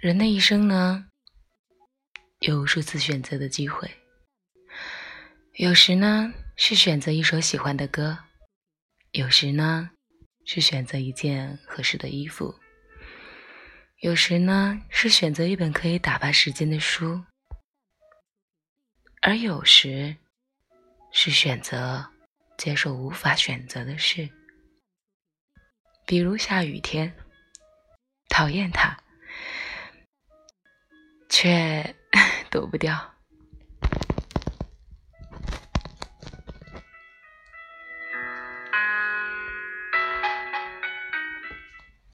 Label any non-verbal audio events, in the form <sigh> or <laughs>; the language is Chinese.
人的一生呢，有无数次选择的机会。有时呢，是选择一首喜欢的歌；有时呢，是选择一件合适的衣服；有时呢，是选择一本可以打发时间的书；而有时，是选择接受无法选择的事。比如下雨天，讨厌它。却 <laughs> 躲不掉。